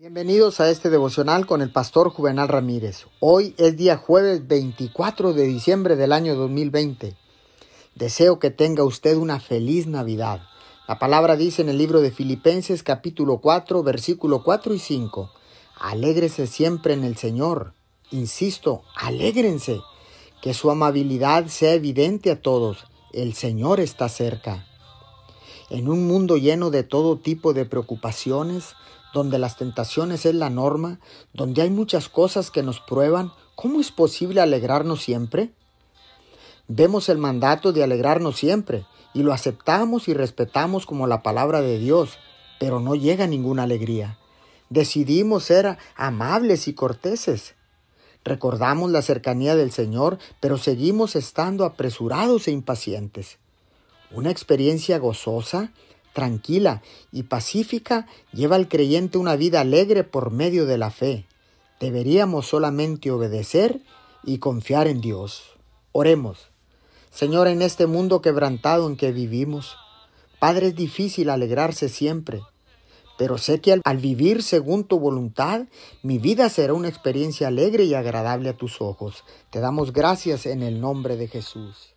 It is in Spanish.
Bienvenidos a este devocional con el pastor Juvenal Ramírez. Hoy es día jueves 24 de diciembre del año 2020. Deseo que tenga usted una feliz Navidad. La palabra dice en el libro de Filipenses capítulo 4 versículo 4 y 5. Alégrese siempre en el Señor. Insisto, alégrense. Que su amabilidad sea evidente a todos. El Señor está cerca. En un mundo lleno de todo tipo de preocupaciones, donde las tentaciones es la norma, donde hay muchas cosas que nos prueban, ¿cómo es posible alegrarnos siempre? Vemos el mandato de alegrarnos siempre y lo aceptamos y respetamos como la palabra de Dios, pero no llega ninguna alegría. Decidimos ser amables y corteses. Recordamos la cercanía del Señor, pero seguimos estando apresurados e impacientes. Una experiencia gozosa tranquila y pacífica lleva al creyente una vida alegre por medio de la fe. Deberíamos solamente obedecer y confiar en Dios. Oremos. Señor, en este mundo quebrantado en que vivimos, Padre, es difícil alegrarse siempre, pero sé que al, vivir según tu voluntad, mi vida será una experiencia alegre y agradable a tus ojos. Te damos gracias en el nombre de Jesús.